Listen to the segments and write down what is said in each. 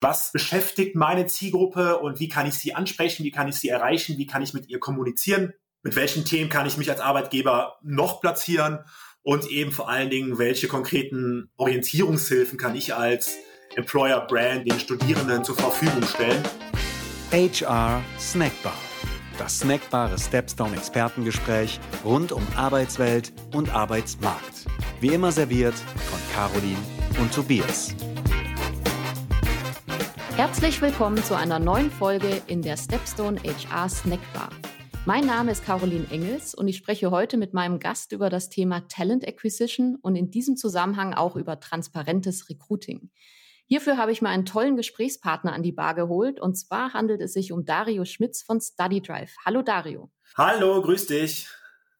was beschäftigt meine Zielgruppe und wie kann ich sie ansprechen, wie kann ich sie erreichen, wie kann ich mit ihr kommunizieren, mit welchen Themen kann ich mich als Arbeitgeber noch platzieren und eben vor allen Dingen, welche konkreten Orientierungshilfen kann ich als Employer Brand den Studierenden zur Verfügung stellen. HR Snackbar. Das snackbare Stepstone Expertengespräch rund um Arbeitswelt und Arbeitsmarkt. Wie immer serviert von Caroline und Tobias. Herzlich willkommen zu einer neuen Folge in der Stepstone HR Snackbar. Mein Name ist Caroline Engels und ich spreche heute mit meinem Gast über das Thema Talent Acquisition und in diesem Zusammenhang auch über transparentes Recruiting. Hierfür habe ich mir einen tollen Gesprächspartner an die Bar geholt und zwar handelt es sich um Dario Schmitz von StudyDrive. Hallo Dario. Hallo, grüß dich.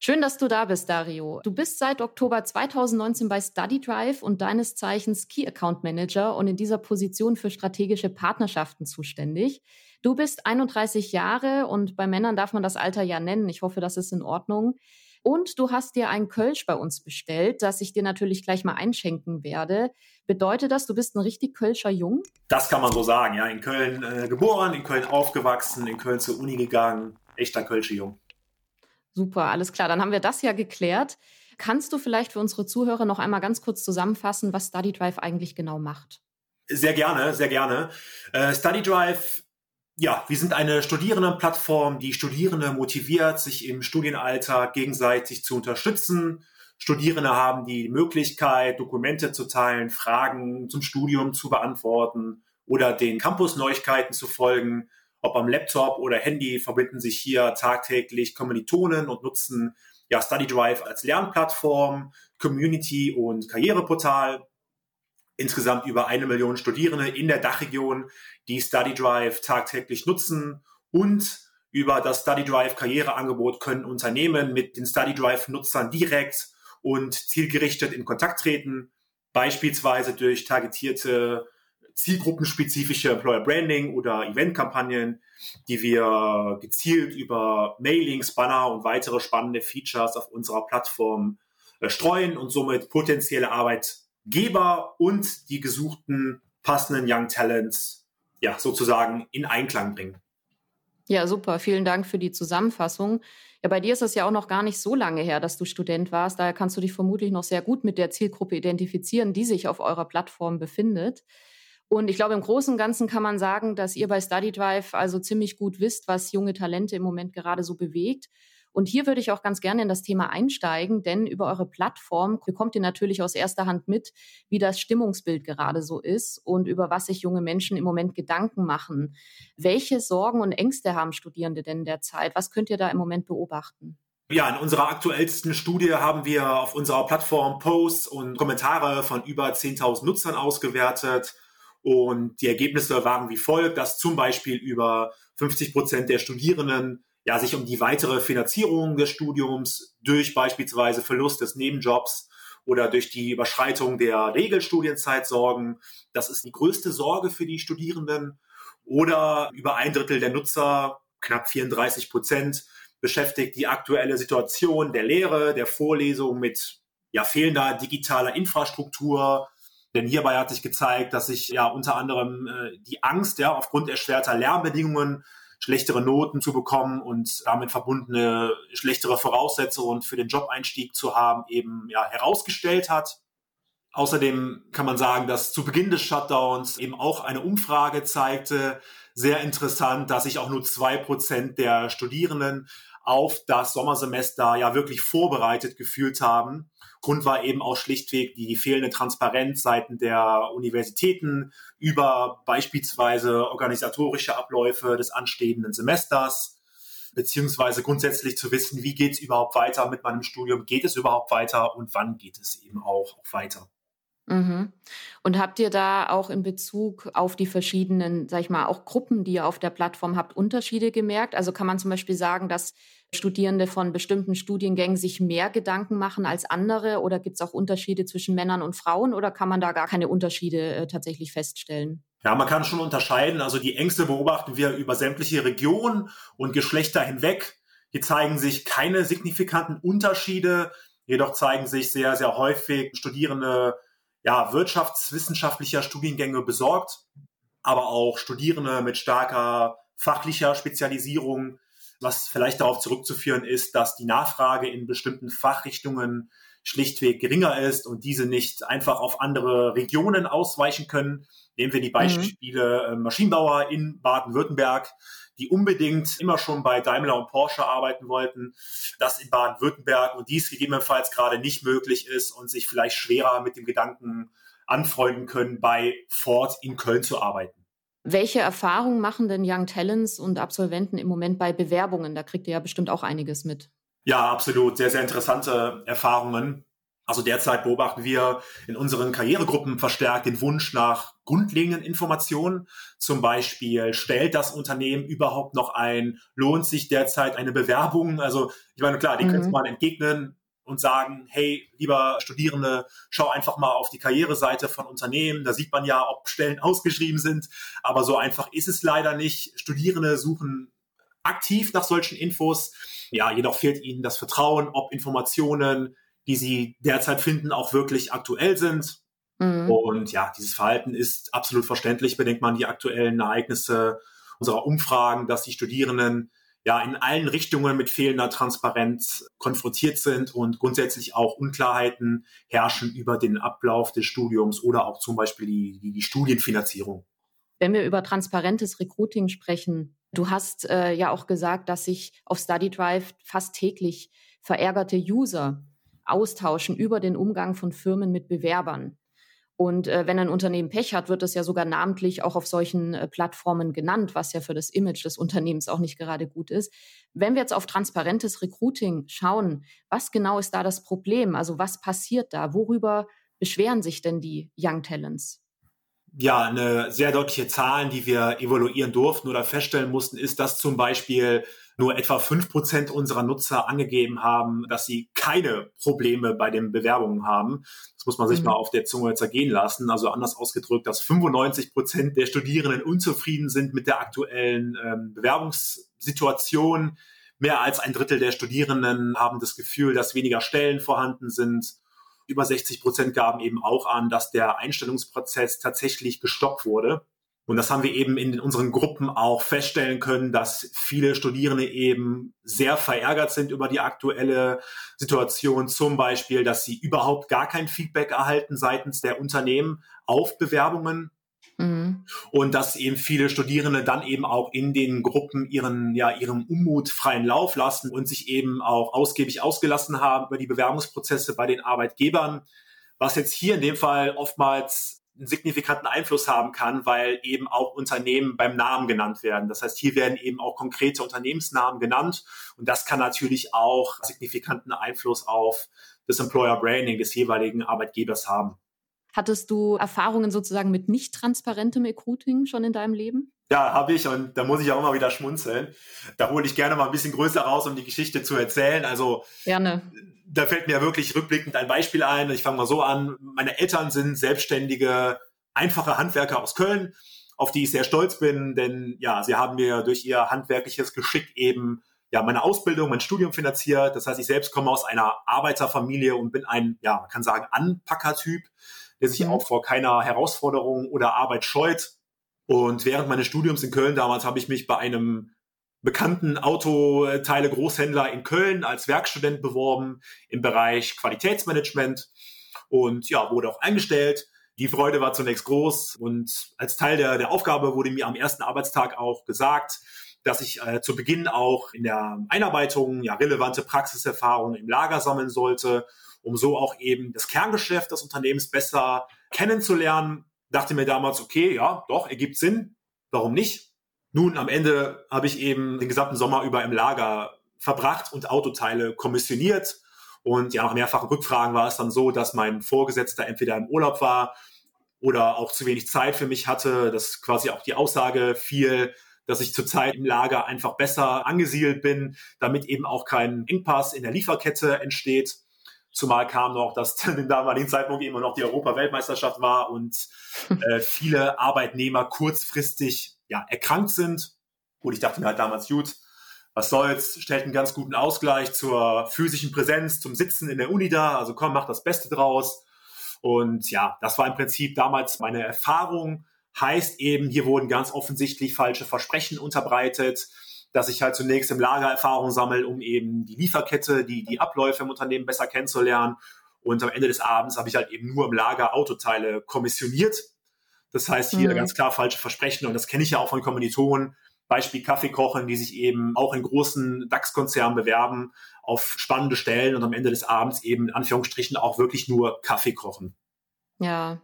Schön, dass du da bist, Dario. Du bist seit Oktober 2019 bei StudyDrive und deines Zeichens Key Account Manager und in dieser Position für strategische Partnerschaften zuständig. Du bist 31 Jahre und bei Männern darf man das Alter ja nennen. Ich hoffe, das ist in Ordnung. Und du hast dir ein Kölsch bei uns bestellt, das ich dir natürlich gleich mal einschenken werde. Bedeutet das, du bist ein richtig Kölscher Jung? Das kann man so sagen, ja. In Köln äh, geboren, in Köln aufgewachsen, in Köln zur Uni gegangen. Echter Kölscher Jung. Super, alles klar. Dann haben wir das ja geklärt. Kannst du vielleicht für unsere Zuhörer noch einmal ganz kurz zusammenfassen, was StudyDrive eigentlich genau macht? Sehr gerne, sehr gerne. Äh, StudyDrive, ja, wir sind eine Studierendenplattform, die Studierende motiviert, sich im Studienalltag gegenseitig zu unterstützen. Studierende haben die Möglichkeit, Dokumente zu teilen, Fragen zum Studium zu beantworten oder den Campus-Neuigkeiten zu folgen ob am Laptop oder Handy, verbinden sich hier tagtäglich Kommilitonen und nutzen ja StudyDrive als Lernplattform, Community und Karriereportal. Insgesamt über eine Million Studierende in der Dachregion, die StudyDrive tagtäglich nutzen und über das StudyDrive Karriereangebot können Unternehmen mit den StudyDrive Nutzern direkt und zielgerichtet in Kontakt treten, beispielsweise durch targetierte zielgruppenspezifische Employer Branding oder Eventkampagnen, die wir gezielt über Mailings, Banner und weitere spannende Features auf unserer Plattform äh, streuen und somit potenzielle Arbeitgeber und die gesuchten passenden Young Talents ja sozusagen in Einklang bringen. Ja, super. Vielen Dank für die Zusammenfassung. Ja, bei dir ist es ja auch noch gar nicht so lange her, dass du Student warst. Daher kannst du dich vermutlich noch sehr gut mit der Zielgruppe identifizieren, die sich auf eurer Plattform befindet. Und ich glaube, im Großen und Ganzen kann man sagen, dass ihr bei StudyDrive also ziemlich gut wisst, was junge Talente im Moment gerade so bewegt. Und hier würde ich auch ganz gerne in das Thema einsteigen, denn über eure Plattform bekommt ihr natürlich aus erster Hand mit, wie das Stimmungsbild gerade so ist und über was sich junge Menschen im Moment Gedanken machen. Welche Sorgen und Ängste haben Studierende denn derzeit? Was könnt ihr da im Moment beobachten? Ja, in unserer aktuellsten Studie haben wir auf unserer Plattform Posts und Kommentare von über 10.000 Nutzern ausgewertet. Und die Ergebnisse waren wie folgt, dass zum Beispiel über 50 Prozent der Studierenden ja sich um die weitere Finanzierung des Studiums durch beispielsweise Verlust des Nebenjobs oder durch die Überschreitung der Regelstudienzeit sorgen. Das ist die größte Sorge für die Studierenden. Oder über ein Drittel der Nutzer, knapp 34 Prozent, beschäftigt die aktuelle Situation der Lehre, der Vorlesung mit ja, fehlender digitaler Infrastruktur, denn hierbei hat sich gezeigt, dass sich ja unter anderem äh, die Angst, ja, aufgrund erschwerter Lernbedingungen schlechtere Noten zu bekommen und damit verbundene schlechtere Voraussetzungen für den Jobeinstieg zu haben, eben ja herausgestellt hat. Außerdem kann man sagen, dass zu Beginn des Shutdowns eben auch eine Umfrage zeigte, sehr interessant, dass sich auch nur zwei Prozent der Studierenden auf das Sommersemester ja wirklich vorbereitet gefühlt haben. Grund war eben auch schlichtweg die fehlende Transparenz seiten der Universitäten über beispielsweise organisatorische Abläufe des anstehenden Semesters, beziehungsweise grundsätzlich zu wissen, wie geht es überhaupt weiter mit meinem Studium, geht es überhaupt weiter und wann geht es eben auch, auch weiter. Mhm. Und habt ihr da auch in Bezug auf die verschiedenen, sag ich mal, auch Gruppen, die ihr auf der Plattform habt, Unterschiede gemerkt? Also kann man zum Beispiel sagen, dass Studierende von bestimmten Studiengängen sich mehr Gedanken machen als andere? Oder gibt es auch Unterschiede zwischen Männern und Frauen? Oder kann man da gar keine Unterschiede äh, tatsächlich feststellen? Ja, man kann schon unterscheiden. Also die Ängste beobachten wir über sämtliche Regionen und Geschlechter hinweg. Hier zeigen sich keine signifikanten Unterschiede. Jedoch zeigen sich sehr, sehr häufig Studierende ja, wirtschaftswissenschaftlicher Studiengänge besorgt. aber auch Studierende mit starker fachlicher Spezialisierung, was vielleicht darauf zurückzuführen ist, dass die Nachfrage in bestimmten Fachrichtungen schlichtweg geringer ist und diese nicht einfach auf andere Regionen ausweichen können. Nehmen wir die mhm. Beispiele mhm. Maschinenbauer in Baden-Württemberg, die unbedingt immer schon bei Daimler und Porsche arbeiten wollten, das in Baden-Württemberg und dies gegebenenfalls gerade nicht möglich ist und sich vielleicht schwerer mit dem Gedanken anfreunden können, bei Ford in Köln zu arbeiten. Welche Erfahrungen machen denn Young Talents und Absolventen im Moment bei Bewerbungen? Da kriegt ihr ja bestimmt auch einiges mit. Ja, absolut. Sehr, sehr interessante Erfahrungen. Also derzeit beobachten wir in unseren Karrieregruppen verstärkt den Wunsch nach grundlegenden Informationen. Zum Beispiel, stellt das Unternehmen überhaupt noch ein? Lohnt sich derzeit eine Bewerbung? Also ich meine, klar, die mhm. könnte man entgegnen und sagen, hey, lieber Studierende, schau einfach mal auf die Karriereseite von Unternehmen. Da sieht man ja, ob Stellen ausgeschrieben sind. Aber so einfach ist es leider nicht. Studierende suchen aktiv nach solchen Infos. Ja, jedoch fehlt ihnen das Vertrauen, ob Informationen, die sie derzeit finden, auch wirklich aktuell sind. Mhm. Und ja, dieses Verhalten ist absolut verständlich, bedenkt man die aktuellen Ereignisse unserer Umfragen, dass die Studierenden ja in allen Richtungen mit fehlender Transparenz konfrontiert sind und grundsätzlich auch Unklarheiten herrschen über den Ablauf des Studiums oder auch zum Beispiel die, die, die Studienfinanzierung. Wenn wir über transparentes Recruiting sprechen, du hast äh, ja auch gesagt, dass sich auf StudyDrive fast täglich verärgerte User austauschen über den Umgang von Firmen mit Bewerbern. Und äh, wenn ein Unternehmen Pech hat, wird es ja sogar namentlich auch auf solchen äh, Plattformen genannt, was ja für das Image des Unternehmens auch nicht gerade gut ist. Wenn wir jetzt auf transparentes Recruiting schauen, was genau ist da das Problem? Also was passiert da? Worüber beschweren sich denn die Young Talents? Ja, eine sehr deutliche Zahl, die wir evaluieren durften oder feststellen mussten, ist, dass zum Beispiel nur etwa fünf Prozent unserer Nutzer angegeben haben, dass sie keine Probleme bei den Bewerbungen haben. Das muss man sich mhm. mal auf der Zunge zergehen lassen. Also anders ausgedrückt, dass 95 Prozent der Studierenden unzufrieden sind mit der aktuellen ähm, Bewerbungssituation. Mehr als ein Drittel der Studierenden haben das Gefühl, dass weniger Stellen vorhanden sind. Über 60 Prozent gaben eben auch an, dass der Einstellungsprozess tatsächlich gestoppt wurde. Und das haben wir eben in unseren Gruppen auch feststellen können, dass viele Studierende eben sehr verärgert sind über die aktuelle Situation. Zum Beispiel, dass sie überhaupt gar kein Feedback erhalten seitens der Unternehmen auf Bewerbungen. Mhm. Und dass eben viele Studierende dann eben auch in den Gruppen ihren, ja, ihrem Unmut freien Lauf lassen und sich eben auch ausgiebig ausgelassen haben über die Bewerbungsprozesse bei den Arbeitgebern. Was jetzt hier in dem Fall oftmals einen signifikanten Einfluss haben kann, weil eben auch Unternehmen beim Namen genannt werden. Das heißt, hier werden eben auch konkrete Unternehmensnamen genannt und das kann natürlich auch signifikanten Einfluss auf das Employer Branding des jeweiligen Arbeitgebers haben. Hattest du Erfahrungen sozusagen mit nicht transparentem Recruiting schon in deinem Leben? Ja, habe ich und da muss ich auch immer wieder schmunzeln. Da hole ich gerne mal ein bisschen größer raus, um die Geschichte zu erzählen. Also gerne da fällt mir wirklich rückblickend ein Beispiel ein. Ich fange mal so an. Meine Eltern sind selbstständige, einfache Handwerker aus Köln, auf die ich sehr stolz bin, denn ja, sie haben mir durch ihr handwerkliches Geschick eben ja meine Ausbildung, mein Studium finanziert. Das heißt, ich selbst komme aus einer Arbeiterfamilie und bin ein, ja, man kann sagen, Anpackertyp, der sich mhm. auch vor keiner Herausforderung oder Arbeit scheut. Und während meines Studiums in Köln damals habe ich mich bei einem bekannten Autoteile Großhändler in Köln als Werkstudent beworben im Bereich Qualitätsmanagement und ja, wurde auch eingestellt. Die Freude war zunächst groß und als Teil der, der Aufgabe wurde mir am ersten Arbeitstag auch gesagt, dass ich äh, zu Beginn auch in der Einarbeitung ja relevante Praxiserfahrungen im Lager sammeln sollte, um so auch eben das Kerngeschäft des Unternehmens besser kennenzulernen. Dachte mir damals, okay, ja, doch, ergibt Sinn. Warum nicht? Nun, am Ende habe ich eben den gesamten Sommer über im Lager verbracht und Autoteile kommissioniert. Und ja, nach mehrfachen Rückfragen war es dann so, dass mein Vorgesetzter entweder im Urlaub war oder auch zu wenig Zeit für mich hatte, dass quasi auch die Aussage fiel, dass ich zurzeit im Lager einfach besser angesiedelt bin, damit eben auch kein Engpass in der Lieferkette entsteht. Zumal kam noch, dass den damaligen Zeitpunkt immer noch die Europa-Weltmeisterschaft war und äh, viele Arbeitnehmer kurzfristig ja, erkrankt sind. Gut, ich dachte mir halt damals, gut, was soll's, stellt einen ganz guten Ausgleich zur physischen Präsenz, zum Sitzen in der Uni da, also komm, mach das Beste draus. Und ja, das war im Prinzip damals meine Erfahrung, Heißt eben, hier wurden ganz offensichtlich falsche Versprechen unterbreitet, dass ich halt zunächst im Lager Erfahrung sammle, um eben die Lieferkette, die, die Abläufe im Unternehmen besser kennenzulernen. Und am Ende des Abends habe ich halt eben nur im Lager Autoteile kommissioniert. Das heißt, hier mhm. ganz klar falsche Versprechen. Und das kenne ich ja auch von Kommilitonen. Beispiel Kaffee kochen, die sich eben auch in großen DAX-Konzernen bewerben auf spannende Stellen und am Ende des Abends eben in Anführungsstrichen auch wirklich nur Kaffee kochen. Ja,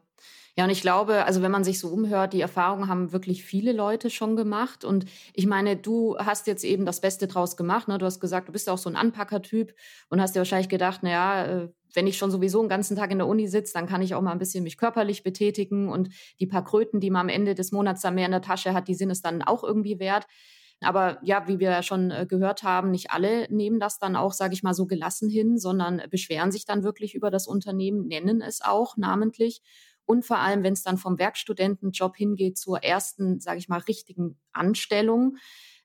ja, und ich glaube, also wenn man sich so umhört, die Erfahrungen haben wirklich viele Leute schon gemacht. Und ich meine, du hast jetzt eben das Beste draus gemacht. Ne? Du hast gesagt, du bist auch so ein Anpackertyp und hast dir wahrscheinlich gedacht, naja, äh, wenn ich schon sowieso einen ganzen Tag in der Uni sitze, dann kann ich auch mal ein bisschen mich körperlich betätigen und die paar Kröten, die man am Ende des Monats dann mehr in der Tasche hat, die sind es dann auch irgendwie wert. Aber ja, wie wir ja schon äh, gehört haben, nicht alle nehmen das dann auch, sage ich mal, so gelassen hin, sondern beschweren sich dann wirklich über das Unternehmen, nennen es auch namentlich und vor allem, wenn es dann vom Werkstudentenjob hingeht zur ersten, sage ich mal, richtigen Anstellung,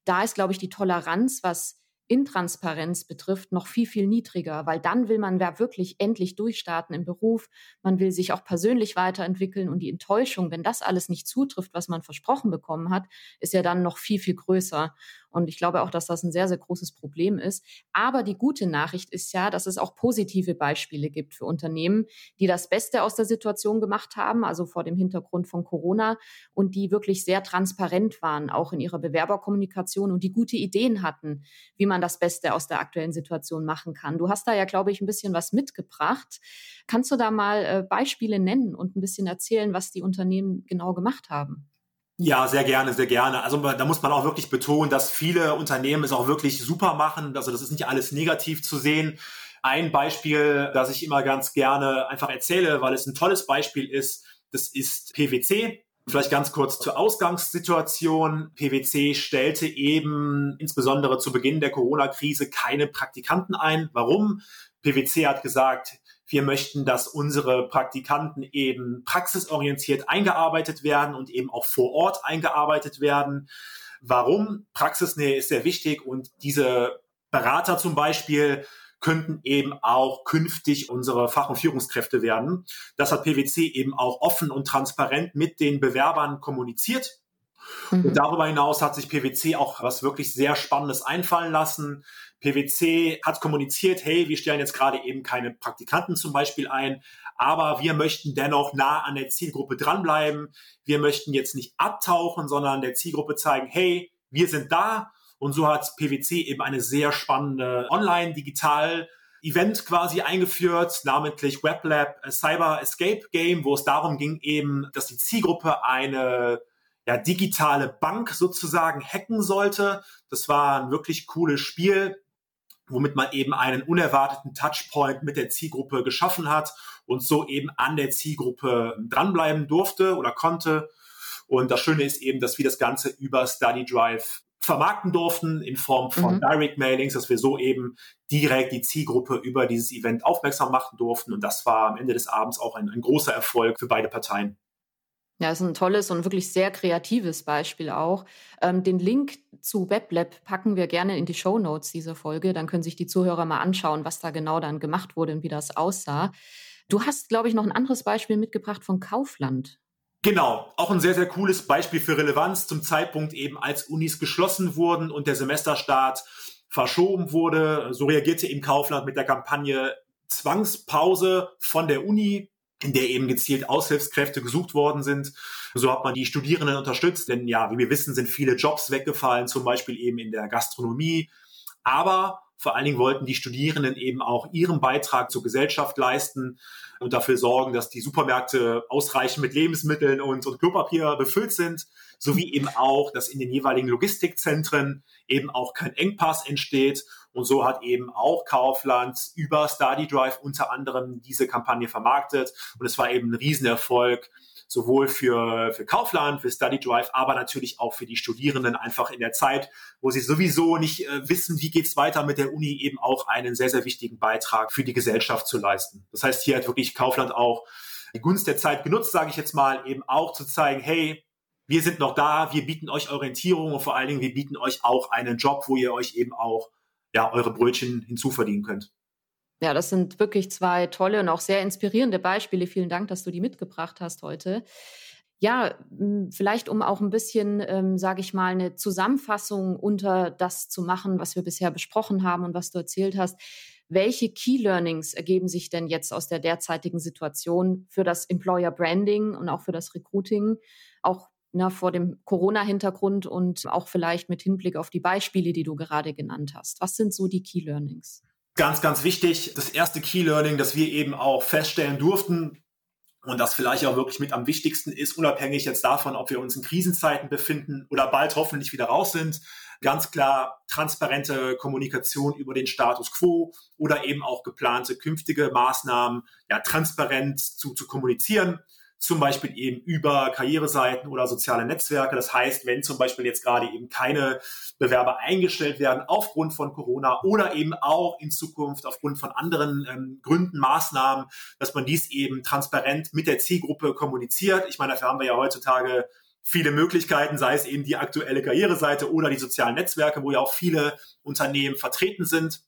da ist, glaube ich, die Toleranz, was Intransparenz betrifft, noch viel, viel niedriger, weil dann will man ja wirklich endlich durchstarten im Beruf. Man will sich auch persönlich weiterentwickeln und die Enttäuschung, wenn das alles nicht zutrifft, was man versprochen bekommen hat, ist ja dann noch viel, viel größer. Und ich glaube auch, dass das ein sehr, sehr großes Problem ist. Aber die gute Nachricht ist ja, dass es auch positive Beispiele gibt für Unternehmen, die das Beste aus der Situation gemacht haben, also vor dem Hintergrund von Corona und die wirklich sehr transparent waren, auch in ihrer Bewerberkommunikation und die gute Ideen hatten, wie man das Beste aus der aktuellen Situation machen kann. Du hast da ja, glaube ich, ein bisschen was mitgebracht. Kannst du da mal äh, Beispiele nennen und ein bisschen erzählen, was die Unternehmen genau gemacht haben? Ja, sehr gerne, sehr gerne. Also da muss man auch wirklich betonen, dass viele Unternehmen es auch wirklich super machen. Also das ist nicht alles negativ zu sehen. Ein Beispiel, das ich immer ganz gerne einfach erzähle, weil es ein tolles Beispiel ist, das ist PwC. Vielleicht ganz kurz zur Ausgangssituation. PwC stellte eben insbesondere zu Beginn der Corona-Krise keine Praktikanten ein. Warum? PwC hat gesagt, wir möchten, dass unsere Praktikanten eben praxisorientiert eingearbeitet werden und eben auch vor Ort eingearbeitet werden. Warum? Praxisnähe ist sehr wichtig und diese Berater zum Beispiel könnten eben auch künftig unsere Fach- und Führungskräfte werden. Das hat PwC eben auch offen und transparent mit den Bewerbern kommuniziert. Mhm. Und darüber hinaus hat sich PwC auch was wirklich sehr Spannendes einfallen lassen. PwC hat kommuniziert, hey, wir stellen jetzt gerade eben keine Praktikanten zum Beispiel ein, aber wir möchten dennoch nah an der Zielgruppe dranbleiben. Wir möchten jetzt nicht abtauchen, sondern der Zielgruppe zeigen, hey, wir sind da. Und so hat PwC eben eine sehr spannende Online-Digital- Event quasi eingeführt, namentlich WebLab Cyber Escape Game, wo es darum ging eben, dass die Zielgruppe eine ja, digitale Bank sozusagen hacken sollte. Das war ein wirklich cooles Spiel womit man eben einen unerwarteten Touchpoint mit der Zielgruppe geschaffen hat und so eben an der Zielgruppe dranbleiben durfte oder konnte. Und das Schöne ist eben, dass wir das Ganze über Study Drive vermarkten durften in Form von mhm. Direct Mailings, dass wir so eben direkt die Zielgruppe über dieses Event aufmerksam machen durften. Und das war am Ende des Abends auch ein, ein großer Erfolg für beide Parteien. Ja, ist ein tolles und wirklich sehr kreatives Beispiel auch. Ähm, den Link zu WebLab packen wir gerne in die Show Notes dieser Folge. Dann können sich die Zuhörer mal anschauen, was da genau dann gemacht wurde und wie das aussah. Du hast, glaube ich, noch ein anderes Beispiel mitgebracht von Kaufland. Genau, auch ein sehr, sehr cooles Beispiel für Relevanz zum Zeitpunkt eben, als Unis geschlossen wurden und der Semesterstart verschoben wurde. So reagierte eben Kaufland mit der Kampagne Zwangspause von der Uni in der eben gezielt Aushilfskräfte gesucht worden sind. So hat man die Studierenden unterstützt, denn ja, wie wir wissen, sind viele Jobs weggefallen, zum Beispiel eben in der Gastronomie. Aber vor allen Dingen wollten die Studierenden eben auch ihren Beitrag zur Gesellschaft leisten und dafür sorgen, dass die Supermärkte ausreichend mit Lebensmitteln und, und Klopapier befüllt sind, sowie eben auch, dass in den jeweiligen Logistikzentren eben auch kein Engpass entsteht und so hat eben auch Kaufland über Study Drive unter anderem diese Kampagne vermarktet. Und es war eben ein Riesenerfolg, sowohl für, für Kaufland, für Study Drive, aber natürlich auch für die Studierenden einfach in der Zeit, wo sie sowieso nicht äh, wissen, wie geht's weiter mit der Uni, eben auch einen sehr, sehr wichtigen Beitrag für die Gesellschaft zu leisten. Das heißt, hier hat wirklich Kaufland auch die Gunst der Zeit genutzt, sage ich jetzt mal, eben auch zu zeigen, hey, wir sind noch da, wir bieten euch Orientierung und vor allen Dingen, wir bieten euch auch einen Job, wo ihr euch eben auch ja, eure Brötchen hinzuverdienen könnt. Ja, das sind wirklich zwei tolle und auch sehr inspirierende Beispiele. Vielen Dank, dass du die mitgebracht hast heute. Ja, vielleicht um auch ein bisschen, ähm, sage ich mal, eine Zusammenfassung unter das zu machen, was wir bisher besprochen haben und was du erzählt hast. Welche Key Learnings ergeben sich denn jetzt aus der derzeitigen Situation für das Employer Branding und auch für das Recruiting, auch na, vor dem Corona-Hintergrund und auch vielleicht mit Hinblick auf die Beispiele, die du gerade genannt hast? Was sind so die Key Learnings? Ganz, ganz wichtig, das erste Key Learning, das wir eben auch feststellen durften, und das vielleicht auch wirklich mit am wichtigsten ist, unabhängig jetzt davon, ob wir uns in Krisenzeiten befinden oder bald hoffentlich wieder raus sind, ganz klar transparente Kommunikation über den Status quo oder eben auch geplante künftige Maßnahmen ja transparent zu, zu kommunizieren zum Beispiel eben über Karriereseiten oder soziale Netzwerke. Das heißt, wenn zum Beispiel jetzt gerade eben keine Bewerber eingestellt werden aufgrund von Corona oder eben auch in Zukunft aufgrund von anderen ähm, Gründen, Maßnahmen, dass man dies eben transparent mit der Zielgruppe kommuniziert. Ich meine, dafür haben wir ja heutzutage viele Möglichkeiten, sei es eben die aktuelle Karriereseite oder die sozialen Netzwerke, wo ja auch viele Unternehmen vertreten sind.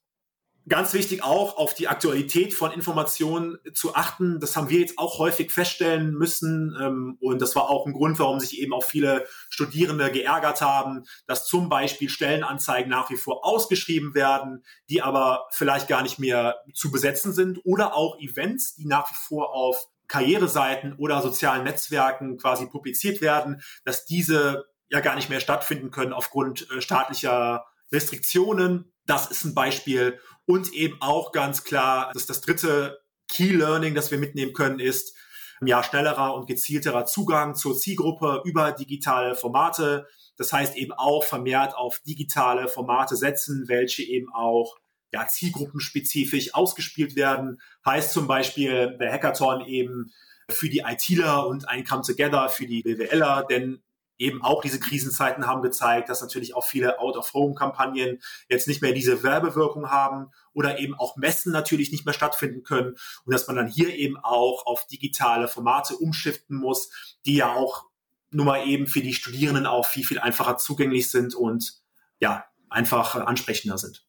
Ganz wichtig auch, auf die Aktualität von Informationen zu achten. Das haben wir jetzt auch häufig feststellen müssen. Ähm, und das war auch ein Grund, warum sich eben auch viele Studierende geärgert haben, dass zum Beispiel Stellenanzeigen nach wie vor ausgeschrieben werden, die aber vielleicht gar nicht mehr zu besetzen sind. Oder auch Events, die nach wie vor auf Karriereseiten oder sozialen Netzwerken quasi publiziert werden, dass diese ja gar nicht mehr stattfinden können aufgrund äh, staatlicher Restriktionen. Das ist ein Beispiel. Und eben auch ganz klar, dass das dritte Key Learning, das wir mitnehmen können, ist, ja, schnellerer und gezielterer Zugang zur Zielgruppe über digitale Formate. Das heißt eben auch vermehrt auf digitale Formate setzen, welche eben auch ja, zielgruppenspezifisch ausgespielt werden. Heißt zum Beispiel der Hackathon eben für die ITler und ein Come Together für die BWLer, denn eben auch diese Krisenzeiten haben gezeigt, dass natürlich auch viele Out-of-Home-Kampagnen jetzt nicht mehr diese Werbewirkung haben oder eben auch Messen natürlich nicht mehr stattfinden können und dass man dann hier eben auch auf digitale Formate umschiften muss, die ja auch nun mal eben für die Studierenden auch viel, viel einfacher zugänglich sind und ja, einfach ansprechender sind.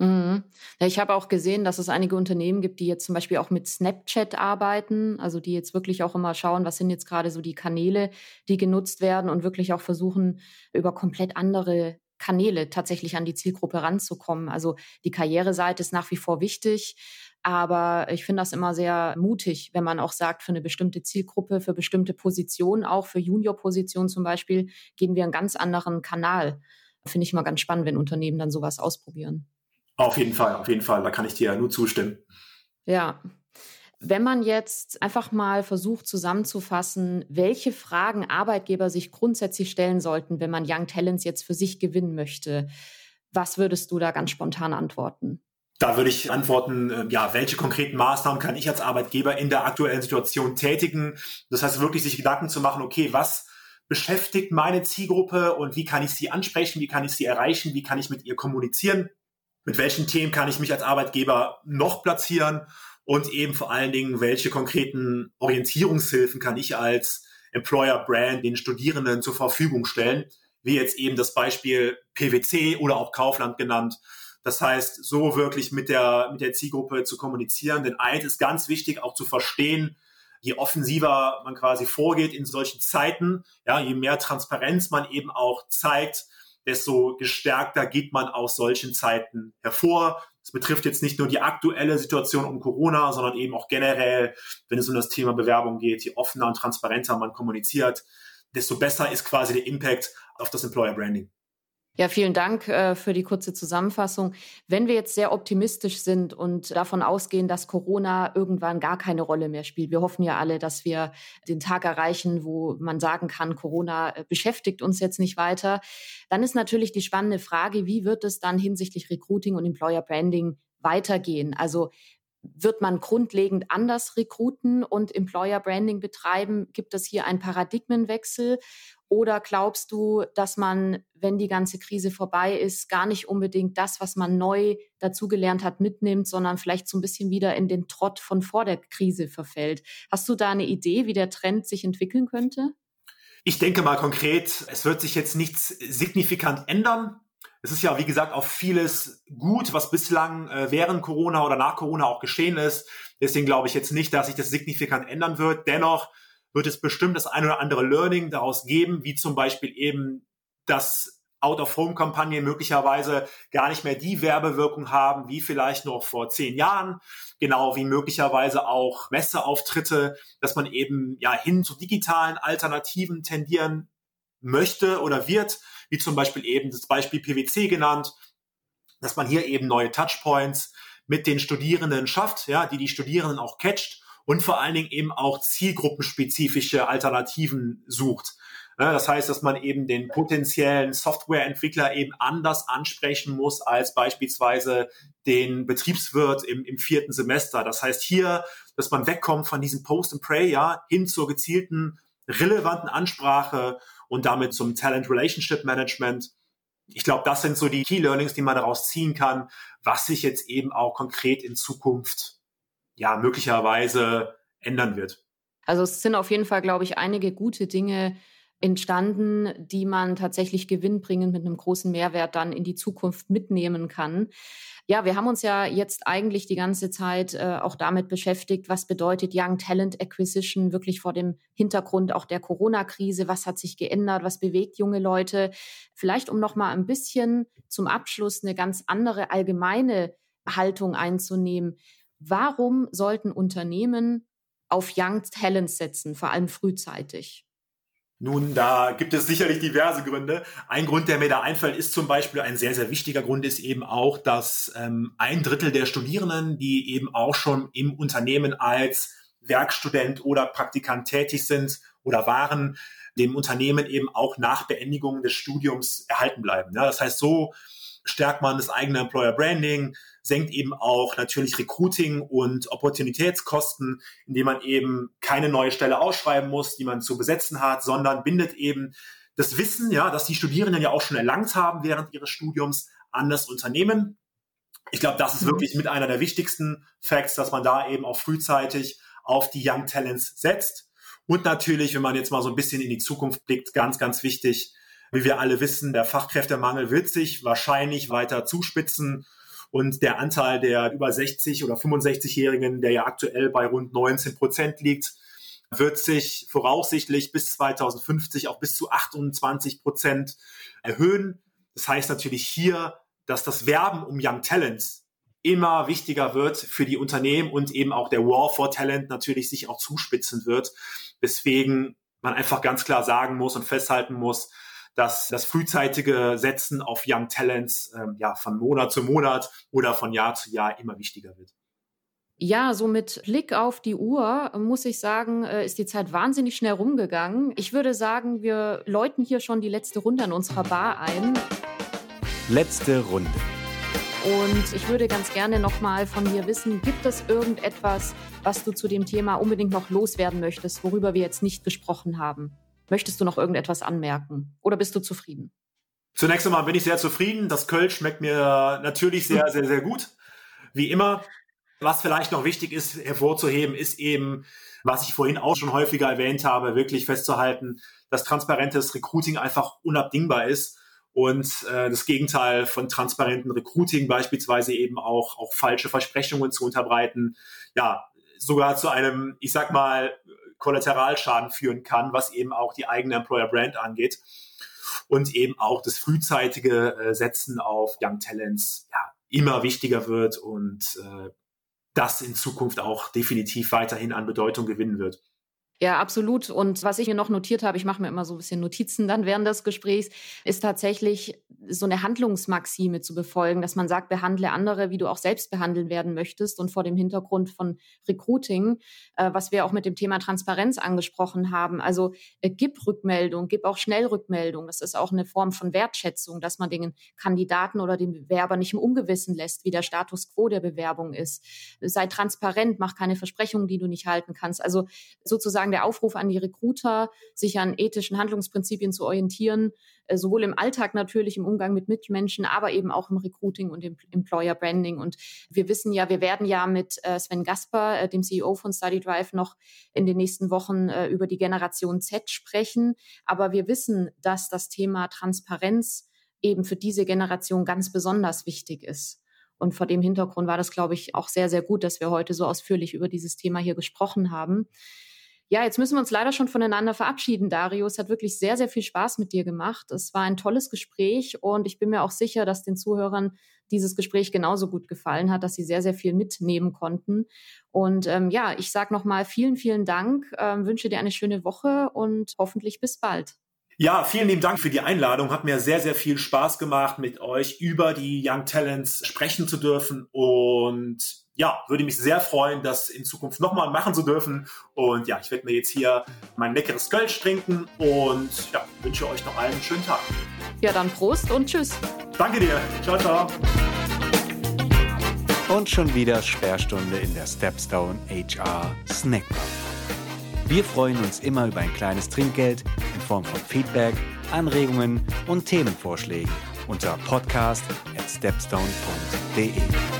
Mhm. Ja, ich habe auch gesehen, dass es einige Unternehmen gibt, die jetzt zum Beispiel auch mit Snapchat arbeiten, also die jetzt wirklich auch immer schauen, was sind jetzt gerade so die Kanäle, die genutzt werden und wirklich auch versuchen, über komplett andere Kanäle tatsächlich an die Zielgruppe ranzukommen. Also die Karriereseite ist nach wie vor wichtig, aber ich finde das immer sehr mutig, wenn man auch sagt, für eine bestimmte Zielgruppe, für bestimmte Positionen, auch für Junior-Positionen zum Beispiel, gehen wir einen ganz anderen Kanal. Finde ich immer ganz spannend, wenn Unternehmen dann sowas ausprobieren. Auf jeden Fall, auf jeden Fall. Da kann ich dir nur zustimmen. Ja. Wenn man jetzt einfach mal versucht zusammenzufassen, welche Fragen Arbeitgeber sich grundsätzlich stellen sollten, wenn man Young Talents jetzt für sich gewinnen möchte, was würdest du da ganz spontan antworten? Da würde ich antworten, äh, ja, welche konkreten Maßnahmen kann ich als Arbeitgeber in der aktuellen Situation tätigen? Das heißt wirklich sich Gedanken zu machen, okay, was beschäftigt meine Zielgruppe und wie kann ich sie ansprechen, wie kann ich sie erreichen, wie kann ich mit ihr kommunizieren? Mit welchen Themen kann ich mich als Arbeitgeber noch platzieren und eben vor allen Dingen, welche konkreten Orientierungshilfen kann ich als Employer Brand den Studierenden zur Verfügung stellen, wie jetzt eben das Beispiel PwC oder auch Kaufland genannt. Das heißt, so wirklich mit der, mit der Zielgruppe zu kommunizieren. Denn eins ist ganz wichtig, auch zu verstehen, je offensiver man quasi vorgeht in solchen Zeiten, ja, je mehr Transparenz man eben auch zeigt, desto gestärkter geht man aus solchen Zeiten hervor. Das betrifft jetzt nicht nur die aktuelle Situation um Corona, sondern eben auch generell, wenn es um das Thema Bewerbung geht, je offener und transparenter man kommuniziert, desto besser ist quasi der Impact auf das Employer Branding. Ja, vielen Dank äh, für die kurze Zusammenfassung. Wenn wir jetzt sehr optimistisch sind und davon ausgehen, dass Corona irgendwann gar keine Rolle mehr spielt, wir hoffen ja alle, dass wir den Tag erreichen, wo man sagen kann, Corona äh, beschäftigt uns jetzt nicht weiter, dann ist natürlich die spannende Frage, wie wird es dann hinsichtlich Recruiting und Employer Branding weitergehen? Also wird man grundlegend anders rekruten und Employer Branding betreiben? Gibt es hier einen Paradigmenwechsel? Oder glaubst du, dass man, wenn die ganze Krise vorbei ist, gar nicht unbedingt das, was man neu dazugelernt hat, mitnimmt, sondern vielleicht so ein bisschen wieder in den Trott von vor der Krise verfällt? Hast du da eine Idee, wie der Trend sich entwickeln könnte? Ich denke mal konkret, es wird sich jetzt nichts signifikant ändern. Es ist ja, wie gesagt, auch vieles gut, was bislang äh, während Corona oder nach Corona auch geschehen ist. Deswegen glaube ich jetzt nicht, dass sich das signifikant ändern wird. Dennoch wird es bestimmt das ein oder andere Learning daraus geben, wie zum Beispiel eben das Out-of-Home-Kampagnen möglicherweise gar nicht mehr die Werbewirkung haben, wie vielleicht noch vor zehn Jahren, genau wie möglicherweise auch Messeauftritte, dass man eben ja hin zu digitalen Alternativen tendieren möchte oder wird, wie zum Beispiel eben das Beispiel PwC genannt, dass man hier eben neue Touchpoints mit den Studierenden schafft, ja, die die Studierenden auch catcht und vor allen Dingen eben auch zielgruppenspezifische Alternativen sucht. Das heißt, dass man eben den potenziellen Softwareentwickler eben anders ansprechen muss als beispielsweise den Betriebswirt im, im vierten Semester. Das heißt hier, dass man wegkommt von diesem Post and Pray, ja, hin zur gezielten, relevanten Ansprache und damit zum Talent Relationship Management. Ich glaube, das sind so die Key Learnings, die man daraus ziehen kann, was sich jetzt eben auch konkret in Zukunft ja möglicherweise ändern wird. Also es sind auf jeden Fall, glaube ich, einige gute Dinge, entstanden, die man tatsächlich gewinnbringend mit einem großen Mehrwert dann in die Zukunft mitnehmen kann. Ja, wir haben uns ja jetzt eigentlich die ganze Zeit äh, auch damit beschäftigt, was bedeutet Young Talent Acquisition wirklich vor dem Hintergrund auch der Corona-Krise, was hat sich geändert, was bewegt junge Leute. Vielleicht um noch mal ein bisschen zum Abschluss eine ganz andere allgemeine Haltung einzunehmen. Warum sollten Unternehmen auf Young Talent setzen, vor allem frühzeitig? Nun, da gibt es sicherlich diverse Gründe. Ein Grund, der mir da einfällt, ist zum Beispiel ein sehr, sehr wichtiger Grund, ist eben auch, dass ähm, ein Drittel der Studierenden, die eben auch schon im Unternehmen als Werkstudent oder Praktikant tätig sind oder waren, dem Unternehmen eben auch nach Beendigung des Studiums erhalten bleiben. Ja, das heißt, so stärkt man das eigene Employer Branding, senkt eben auch natürlich Recruiting und Opportunitätskosten, indem man eben keine neue Stelle ausschreiben muss, die man zu besetzen hat, sondern bindet eben das Wissen, ja, das die Studierenden ja auch schon erlangt haben während ihres Studiums an das Unternehmen. Ich glaube, das ist mhm. wirklich mit einer der wichtigsten Facts, dass man da eben auch frühzeitig auf die Young Talents setzt. Und natürlich, wenn man jetzt mal so ein bisschen in die Zukunft blickt, ganz, ganz wichtig, wie wir alle wissen, der Fachkräftemangel wird sich wahrscheinlich weiter zuspitzen und der Anteil der über 60 oder 65-Jährigen, der ja aktuell bei rund 19 Prozent liegt, wird sich voraussichtlich bis 2050 auch bis zu 28 Prozent erhöhen. Das heißt natürlich hier, dass das Werben um Young Talents immer wichtiger wird für die Unternehmen und eben auch der War for Talent natürlich sich auch zuspitzen wird. Deswegen man einfach ganz klar sagen muss und festhalten muss, dass das frühzeitige Setzen auf Young Talents ähm, ja von Monat zu Monat oder von Jahr zu Jahr immer wichtiger wird. Ja, so mit Blick auf die Uhr muss ich sagen, äh, ist die Zeit wahnsinnig schnell rumgegangen. Ich würde sagen, wir läuten hier schon die letzte Runde an unserer Bar ein. Letzte Runde. Und ich würde ganz gerne noch mal von dir wissen, gibt es irgendetwas, was du zu dem Thema unbedingt noch loswerden möchtest, worüber wir jetzt nicht gesprochen haben? Möchtest du noch irgendetwas anmerken oder bist du zufrieden? Zunächst einmal bin ich sehr zufrieden. Das Kölsch schmeckt mir natürlich sehr, sehr, sehr gut. Wie immer. Was vielleicht noch wichtig ist hervorzuheben, ist eben, was ich vorhin auch schon häufiger erwähnt habe, wirklich festzuhalten, dass transparentes Recruiting einfach unabdingbar ist und äh, das Gegenteil von transparentem Recruiting beispielsweise eben auch, auch falsche Versprechungen zu unterbreiten, ja, sogar zu einem, ich sag mal, Kollateralschaden führen kann, was eben auch die eigene Employer Brand angeht. Und eben auch das frühzeitige äh, Setzen auf Young Talents ja, immer wichtiger wird und äh, das in Zukunft auch definitiv weiterhin an Bedeutung gewinnen wird. Ja, absolut. Und was ich mir noch notiert habe, ich mache mir immer so ein bisschen Notizen dann während des Gesprächs, ist tatsächlich so eine Handlungsmaxime zu befolgen, dass man sagt, behandle andere, wie du auch selbst behandeln werden möchtest. Und vor dem Hintergrund von Recruiting, äh, was wir auch mit dem Thema Transparenz angesprochen haben. Also äh, gib Rückmeldung, gib auch schnell Rückmeldung. Das ist auch eine Form von Wertschätzung, dass man den Kandidaten oder den Bewerber nicht im Ungewissen lässt, wie der Status quo der Bewerbung ist. Sei transparent, mach keine Versprechungen, die du nicht halten kannst. Also sozusagen sozusagen der Aufruf an die Recruiter, sich an ethischen Handlungsprinzipien zu orientieren, äh, sowohl im Alltag natürlich, im Umgang mit Mitmenschen, aber eben auch im Recruiting und im Employer Branding. Und wir wissen ja, wir werden ja mit äh, Sven Gasper, äh, dem CEO von Study Drive, noch in den nächsten Wochen über die Generation Z sprechen. Aber wir wissen, dass das Thema Transparenz eben für diese Generation ganz besonders wichtig ist. Und vor dem Hintergrund war das, glaube ich, auch sehr, sehr gut, dass wir heute so ausführlich über dieses Thema hier gesprochen haben. Ja, jetzt müssen wir uns leider schon voneinander verabschieden, Dario. Es hat wirklich sehr, sehr viel Spaß mit dir gemacht. Es war ein tolles Gespräch und ich bin mir auch sicher, dass den Zuhörern dieses Gespräch genauso gut gefallen hat, dass sie sehr, sehr viel mitnehmen konnten. Und ähm, ja, ich sage nochmal vielen, vielen Dank, ähm, wünsche dir eine schöne Woche und hoffentlich bis bald. Ja, vielen lieben Dank für die Einladung. Hat mir sehr, sehr viel Spaß gemacht, mit euch über die Young Talents sprechen zu dürfen. Und ja, würde mich sehr freuen, das in Zukunft nochmal machen zu dürfen. Und ja, ich werde mir jetzt hier mein leckeres Kölsch trinken und ja, wünsche euch noch einen schönen Tag. Ja, dann Prost und Tschüss. Danke dir. Ciao, ciao. Und schon wieder Sperrstunde in der Stepstone HR Snackbar. Wir freuen uns immer über ein kleines Trinkgeld in Form von Feedback, Anregungen und Themenvorschlägen unter podcast at stepstone.de.